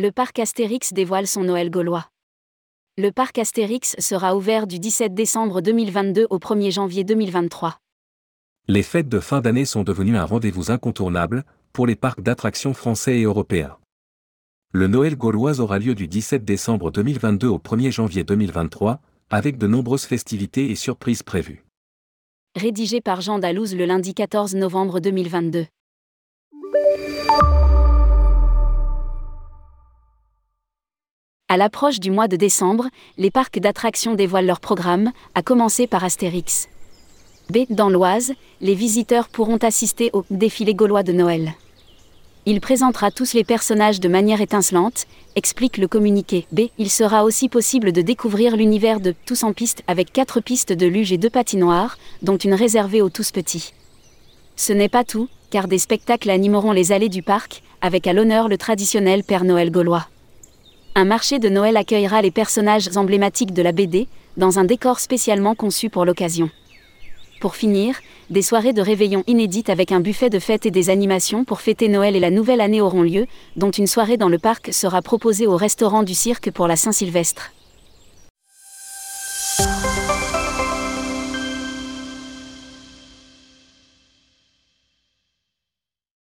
Le parc Astérix dévoile son Noël gaulois. Le parc Astérix sera ouvert du 17 décembre 2022 au 1er janvier 2023. Les fêtes de fin d'année sont devenues un rendez-vous incontournable pour les parcs d'attractions français et européens. Le Noël gaulois aura lieu du 17 décembre 2022 au 1er janvier 2023, avec de nombreuses festivités et surprises prévues. Rédigé par Jean Dalouse le lundi 14 novembre 2022. À l'approche du mois de décembre, les parcs d'attractions dévoilent leur programme, à commencer par Astérix. B. Dans l'Oise, les visiteurs pourront assister au défilé gaulois de Noël. Il présentera tous les personnages de manière étincelante, explique le communiqué. B. Il sera aussi possible de découvrir l'univers de Tous en piste avec quatre pistes de luge et deux patinoires, dont une réservée aux tous petits. Ce n'est pas tout, car des spectacles animeront les allées du parc, avec à l'honneur le traditionnel Père Noël gaulois. Un marché de Noël accueillera les personnages emblématiques de la BD, dans un décor spécialement conçu pour l'occasion. Pour finir, des soirées de réveillon inédites avec un buffet de fêtes et des animations pour fêter Noël et la nouvelle année auront lieu, dont une soirée dans le parc sera proposée au restaurant du cirque pour la Saint-Sylvestre.